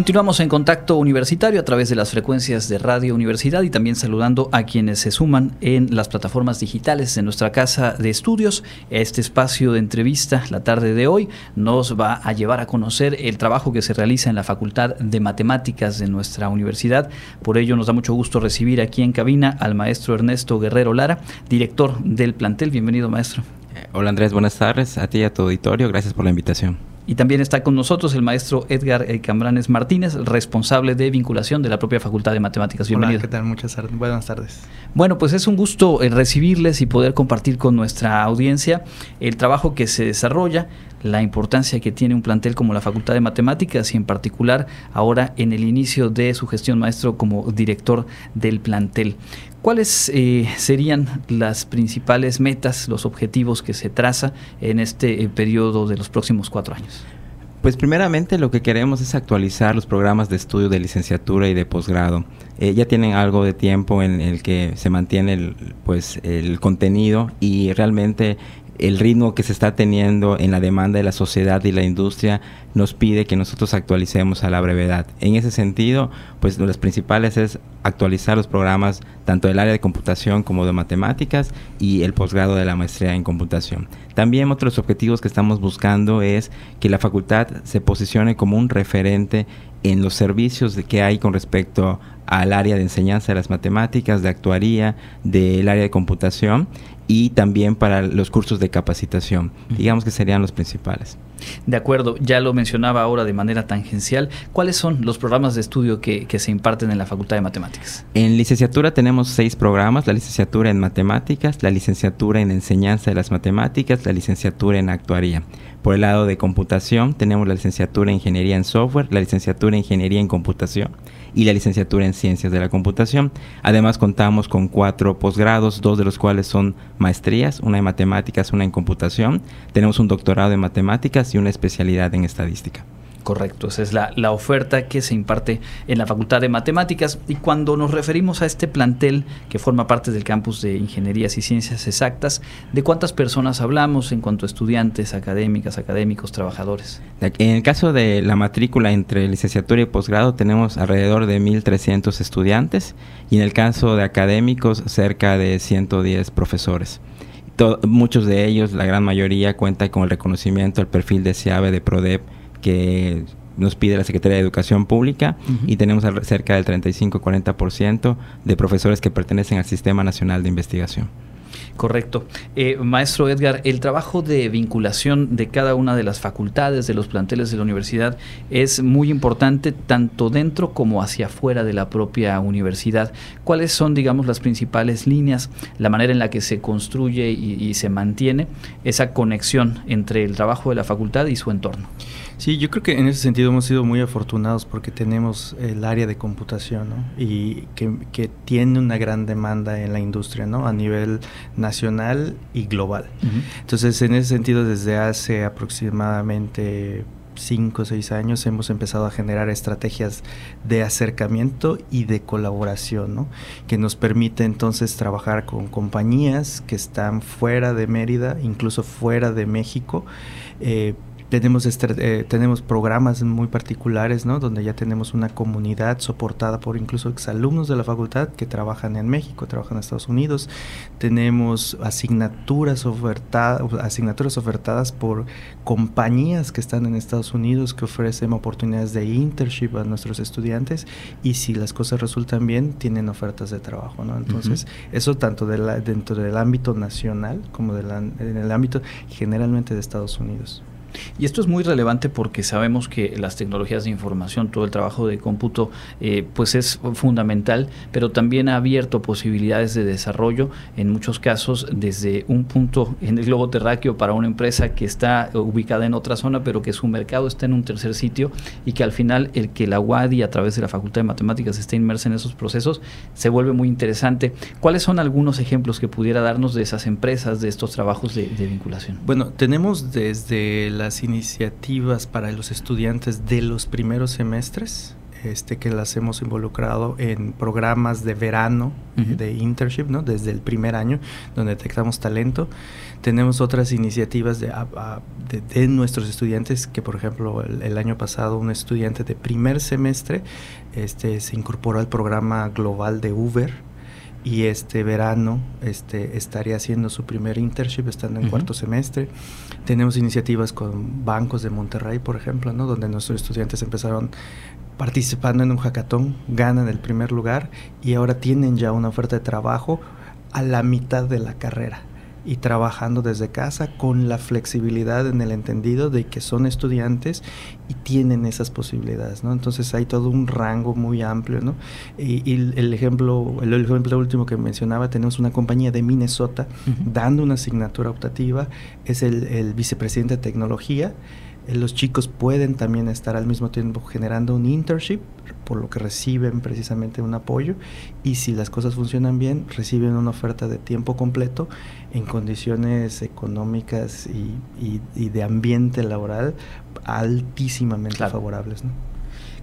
Continuamos en contacto universitario a través de las frecuencias de Radio Universidad y también saludando a quienes se suman en las plataformas digitales de nuestra casa de estudios. Este espacio de entrevista la tarde de hoy nos va a llevar a conocer el trabajo que se realiza en la Facultad de Matemáticas de nuestra universidad. Por ello nos da mucho gusto recibir aquí en cabina al maestro Ernesto Guerrero Lara, director del plantel. Bienvenido maestro. Eh, hola Andrés, buenas tardes a ti y a tu auditorio. Gracias por la invitación. Y también está con nosotros el maestro Edgar eh, Cambranes Martínez, responsable de vinculación de la propia Facultad de Matemáticas. Bienvenido. Hola, ¿qué tal? Muchas buenas tardes. Bueno, pues es un gusto eh, recibirles y poder compartir con nuestra audiencia el trabajo que se desarrolla, la importancia que tiene un plantel como la Facultad de Matemáticas y en particular ahora en el inicio de su gestión maestro como director del plantel. ¿Cuáles eh, serían las principales metas, los objetivos que se traza en este eh, periodo de los próximos cuatro años? Pues primeramente lo que queremos es actualizar los programas de estudio de licenciatura y de posgrado. Eh, ya tienen algo de tiempo en el que se mantiene el, pues, el contenido y realmente el ritmo que se está teniendo en la demanda de la sociedad y la industria nos pide que nosotros actualicemos a la brevedad. En ese sentido, pues las principales es actualizar los programas tanto del área de computación como de matemáticas y el posgrado de la maestría en computación. También otros objetivos que estamos buscando es que la facultad se posicione como un referente en los servicios que hay con respecto al área de enseñanza de las matemáticas, de actuaría, del área de computación y también para los cursos de capacitación. Digamos que serían los principales. De acuerdo, ya lo mencionaba ahora de manera tangencial. ¿Cuáles son los programas de estudio que, que, se imparten en la Facultad de Matemáticas? En licenciatura tenemos seis programas, la licenciatura en matemáticas, la licenciatura en enseñanza de las matemáticas, la licenciatura en actuaría. Por el lado de computación tenemos la licenciatura en ingeniería en software, la licenciatura en ingeniería en computación y la licenciatura en Ciencias de la Computación. Además contamos con cuatro posgrados, dos de los cuales son maestrías, una en matemáticas, una en computación. Tenemos un doctorado en matemáticas y una especialidad en estadística. Correcto, esa es la, la, oferta que se imparte en la Facultad de Matemáticas. Y cuando nos referimos a este plantel que forma parte del campus de Ingenierías y Ciencias Exactas, ¿de cuántas personas hablamos en cuanto a estudiantes, académicas, académicos, trabajadores? En el caso de la matrícula entre licenciatura y posgrado tenemos alrededor de 1.300 estudiantes y en el caso de académicos cerca de 110 profesores muchos de ellos, la gran mayoría, cuentan con el reconocimiento al perfil deseable de PRODEP que nos pide la Secretaría de Educación Pública y tenemos cerca del 35-40% de profesores que pertenecen al Sistema Nacional de Investigación. Correcto. Eh, maestro Edgar, el trabajo de vinculación de cada una de las facultades, de los planteles de la universidad, es muy importante tanto dentro como hacia afuera de la propia universidad. ¿Cuáles son, digamos, las principales líneas, la manera en la que se construye y se mantiene esa conexión entre el trabajo de la facultad y su entorno? Sí, yo creo que en ese sentido hemos sido muy afortunados porque tenemos el área de computación y que, tiene una gran demanda en la industria ¿no? a nivel nacional y global. Entonces, en ese sentido, desde hace aproximadamente cinco o seis años hemos empezado a generar estrategias de acercamiento y de colaboración, ¿no? que nos permite entonces trabajar con compañías que están fuera de Mérida, incluso fuera de México, eh, tenemos, eh, tenemos programas muy particulares, ¿no? Donde ya tenemos una comunidad soportada por incluso exalumnos de la facultad que trabajan en México, trabajan en Estados Unidos. Tenemos asignaturas, ofertadas asignaturas ofertadas por compañías que están en Estados Unidos que ofrecen oportunidades de internship a nuestros estudiantes y si las cosas resultan bien, tienen ofertas de trabajo, ¿no? Entonces, eso tanto de la, dentro del ámbito nacional como de en el ámbito generalmente de Estados Unidos. Y esto es muy relevante porque sabemos que las tecnologías de información, todo el trabajo de cómputo, eh, pues es fundamental, pero también ha abierto posibilidades de desarrollo, en muchos casos desde un punto en el globo terráqueo para una empresa que está ubicada en otra zona, pero que su mercado está en un tercer sitio y que al final el que la UADI a través de la Facultad de Matemáticas esté inmersa en esos procesos se vuelve muy interesante. ¿Cuáles son algunos ejemplos que pudiera darnos de esas empresas, de estos trabajos de, de vinculación? Bueno, tenemos desde las iniciativas para los estudiantes de los primeros semestres este, que las hemos involucrado en programas de verano, de internship, ¿no? desde el primer año, donde detectamos talento. Tenemos otras iniciativas de, de, nuestros estudiantes, que por ejemplo el, año pasado un estudiante de primer semestre este, se incorporó al programa global de Uber, y este verano este, estaría haciendo su primer internship estando en cuarto semestre. Tenemos iniciativas con bancos de Monterrey, por ejemplo, ¿no? donde nuestros estudiantes empezaron participando en un hackathon, ganan el primer lugar y ahora tienen ya una oferta de trabajo a la mitad de la carrera y trabajando desde casa con la flexibilidad en el entendido de que son estudiantes y tienen esas posibilidades, ¿no? Entonces hay todo un rango muy amplio, ¿no? Y, el ejemplo, el ejemplo último que mencionaba, tenemos una compañía de Minnesota dando una asignatura optativa, es el, el vicepresidente de tecnología, los chicos pueden también estar al mismo tiempo generando un internship, por lo que reciben precisamente un apoyo, y si las cosas funcionan bien, reciben una oferta de tiempo completo en condiciones económicas y, de ambiente laboral altísimamente favorables. ¿no?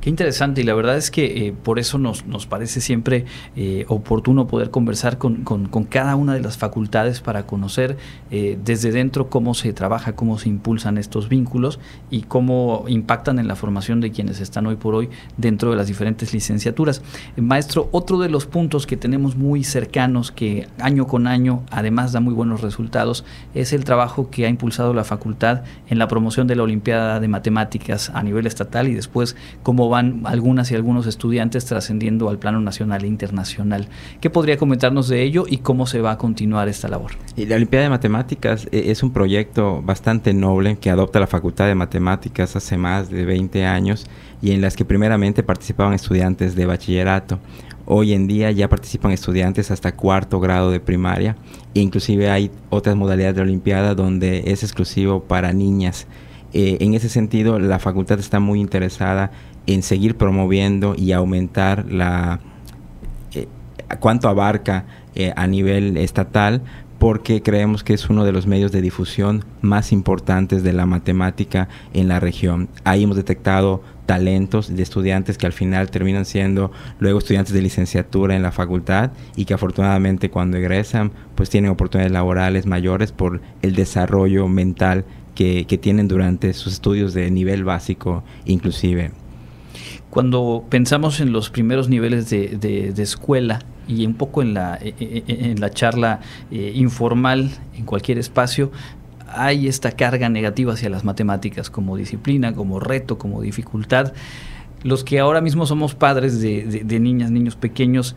Interesante y la verdad es que eh, por eso nos, nos parece siempre eh, oportuno poder conversar con, con, cada una de las facultades para conocer eh, desde dentro cómo se trabaja, cómo se impulsan estos vínculos y cómo impactan en la formación de quienes están hoy por hoy dentro de las diferentes licenciaturas. maestro, otro de los puntos que tenemos muy cercanos que año con año además da muy buenos resultados es el trabajo que ha impulsado la facultad en la promoción de la Olimpiada de Matemáticas a nivel estatal y después cómo van algunas y algunos estudiantes trascendiendo al plano nacional e internacional. ¿Qué podría comentarnos de ello y cómo se va a continuar esta labor? la Olimpiada de Matemáticas eh, es un proyecto bastante noble que adopta la Facultad de Matemáticas hace más de 20 años y en las que primeramente participaban estudiantes de bachillerato. Hoy en día ya participan estudiantes hasta cuarto grado de primaria e inclusive hay otras modalidades de Olimpiada donde es exclusivo para niñas. Eh, en ese sentido, la facultad está muy interesada en seguir promoviendo y aumentar la eh, cuánto abarca eh, a nivel estatal porque creemos que es uno de los medios de difusión más importantes de la matemática en la región. Ahí hemos detectado talentos de estudiantes que al final terminan siendo luego estudiantes de licenciatura en la facultad y que afortunadamente cuando egresan pues tienen oportunidades laborales mayores por el desarrollo mental que, que tienen durante sus estudios de nivel básico inclusive. Cuando pensamos en los primeros niveles de, escuela y un poco en la, e, e, e, en la charla eh, informal en cualquier espacio, hay esta carga negativa hacia las matemáticas como disciplina, como reto, como dificultad. Los que ahora mismo somos padres de niñas, niños pequeños,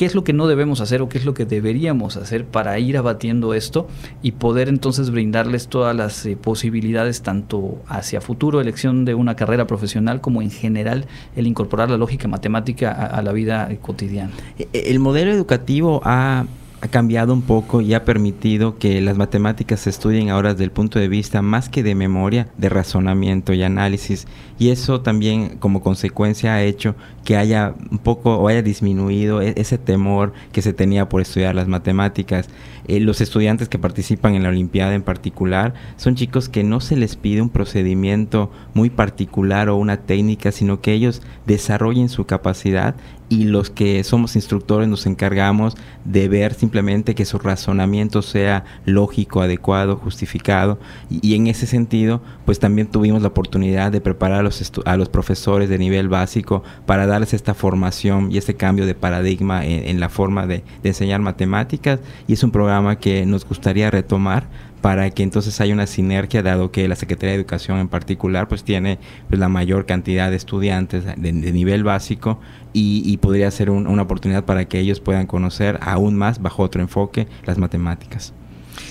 qué es lo que no debemos hacer o qué es lo que deberíamos hacer para ir abatiendo esto y poder entonces brindarles todas las eh, posibilidades tanto hacia futuro elección de una carrera profesional como en general el incorporar la lógica matemática a, la vida cotidiana. E, e, el modelo educativo ha ha cambiado un poco y ha permitido que las matemáticas se estudien ahora desde el punto de vista más que de memoria, de razonamiento y análisis. Y eso también como consecuencia ha hecho que haya un poco o haya disminuido e-, ese temor que se tenía por estudiar las matemáticas. Eh, los estudiantes que participan en la Olimpiada en particular son chicos que no se les pide un procedimiento muy particular o una técnica, sino que ellos desarrollen su capacidad y los que somos instructores nos encargamos de ver simplemente que su razonamiento sea lógico, adecuado, justificado. Y, en ese sentido pues también tuvimos la oportunidad de preparar a los, a los profesores de nivel básico para darles esta formación y este cambio de paradigma en, la forma de, de enseñar matemáticas. Y es un programa que nos gustaría retomar para que entonces haya una sinergia, dado que la Secretaría de Educación en particular pues tiene pues, la mayor cantidad de estudiantes de, nivel básico y, podría ser una oportunidad para que ellos puedan conocer aún más bajo otro enfoque las matemáticas.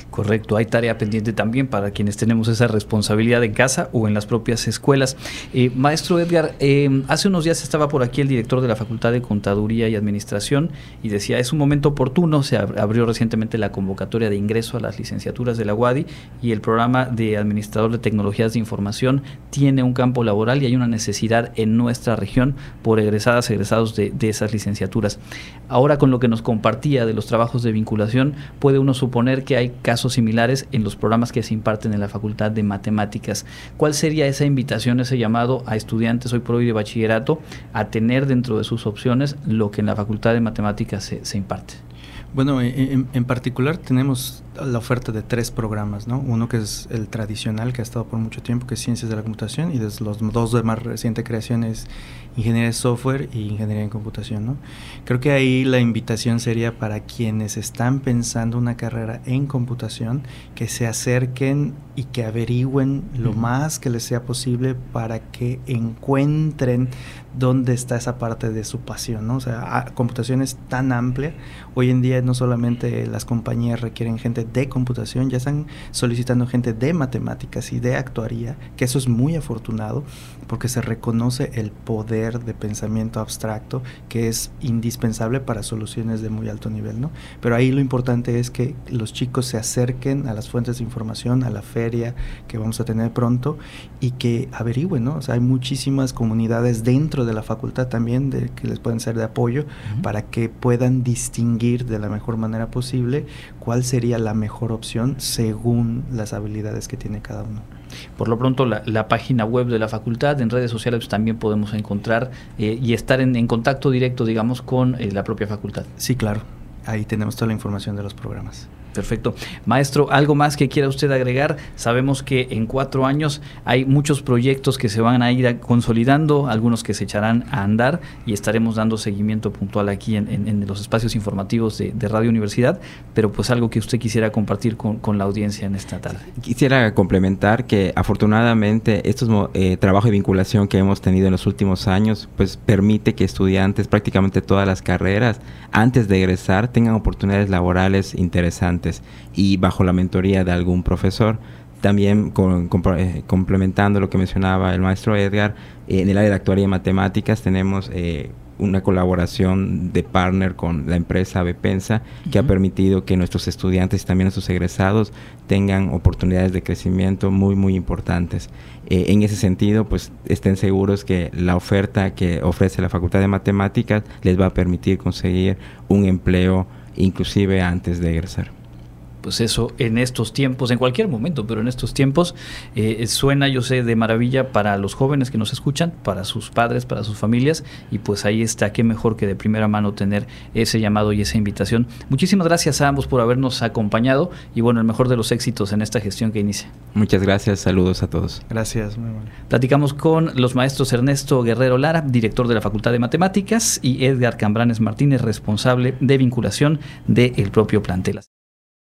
Correcto, hay tarea pendiente también para quienes tenemos esa responsabilidad en casa o en las propias escuelas. Eh, maestro Edgar, eh, hace unos días estaba por aquí el director de la Facultad de Contaduría y Administración y decía, es un momento oportuno, se abrió recientemente la convocatoria de ingreso a las licenciaturas de la UADI y el programa de Administrador de Tecnologías de Información tiene un campo laboral y hay una necesidad en nuestra región por egresadas, egresados de esas licenciaturas. Ahora con lo que nos compartía de los trabajos de vinculación, puede uno suponer que hay casos similares en los programas que se imparten en la Facultad de Matemáticas. ¿Cuál sería esa invitación, ese llamado a estudiantes hoy por hoy de bachillerato a tener dentro de sus opciones lo que en la Facultad de Matemáticas se, se imparte? Bueno, en, particular tenemos la oferta de tres programas, ¿no? Uno que es el tradicional, que ha estado por mucho tiempo, que es Ciencias de la Computación, y los dos de más reciente creación es Ingeniería de Software y Ingeniería en Computación, ¿no? Creo que ahí la invitación sería para quienes están pensando una carrera en computación, que se acerquen y que averigüen lo más que les sea posible para que encuentren dónde está esa parte de su pasión, ¿no? O sea, computación es tan amplia. Hoy en día no solamente las compañías requieren gente de computación, ya están solicitando gente de matemáticas y de actuaría, que eso es muy afortunado porque se reconoce el poder de pensamiento abstracto que es indispensable para soluciones de muy alto nivel, ¿no? Pero ahí lo importante es que los chicos se acerquen a las fuentes de información, a la feria que vamos a tener pronto y que averigüen, ¿no? O sea, hay muchísimas comunidades dentro de la facultad también de, que les pueden ser de apoyo para que puedan distinguir de la mejor manera posible cuál sería la mejor opción según las habilidades que tiene cada uno. Por lo pronto, la, página web de la facultad, en redes sociales también podemos encontrar eh, y estar en, contacto directo, digamos, con eh, la propia facultad. Sí, claro. Ahí tenemos toda la información de los programas. Perfecto. Maestro, ¿algo más que quiera usted agregar? Sabemos que en cuatro años hay muchos proyectos que se van a ir consolidando, algunos que se echarán a andar y estaremos dando seguimiento puntual aquí en, los espacios informativos de, Radio Universidad, pero pues algo que usted quisiera compartir con, la audiencia en esta tarde. Quisiera complementar que afortunadamente estos eh, trabajos de vinculación que hemos tenido en los últimos años, pues permite que estudiantes prácticamente todas las carreras, antes de egresar, tengan oportunidades laborales interesantes y bajo la mentoría de algún profesor. También eh, complementando lo que mencionaba el maestro Edgar, en el área de actuaría y matemáticas tenemos eh, una colaboración de partner con la empresa Bepensa que ha permitido que nuestros estudiantes y también nuestros egresados tengan oportunidades de crecimiento muy muy importantes. Eh, en ese sentido, pues estén seguros que la oferta que ofrece la Facultad de Matemáticas les va a permitir conseguir un empleo inclusive antes de egresar pues eso en estos tiempos, en cualquier momento, pero en estos tiempos eh, suena, yo sé, de maravilla para los jóvenes que nos escuchan, para sus padres, para sus familias, y pues ahí está, qué mejor que de primera mano tener ese llamado y esa invitación. Muchísimas gracias a ambos por habernos acompañado y bueno, el mejor de los éxitos en esta gestión que inicia. Muchas gracias, saludos a todos. Gracias, muy bueno. Platicamos con los maestros Ernesto Guerrero Lara, director de la Facultad de Matemáticas, y Edgar Cambranes Martínez, responsable de vinculación del propio plantel.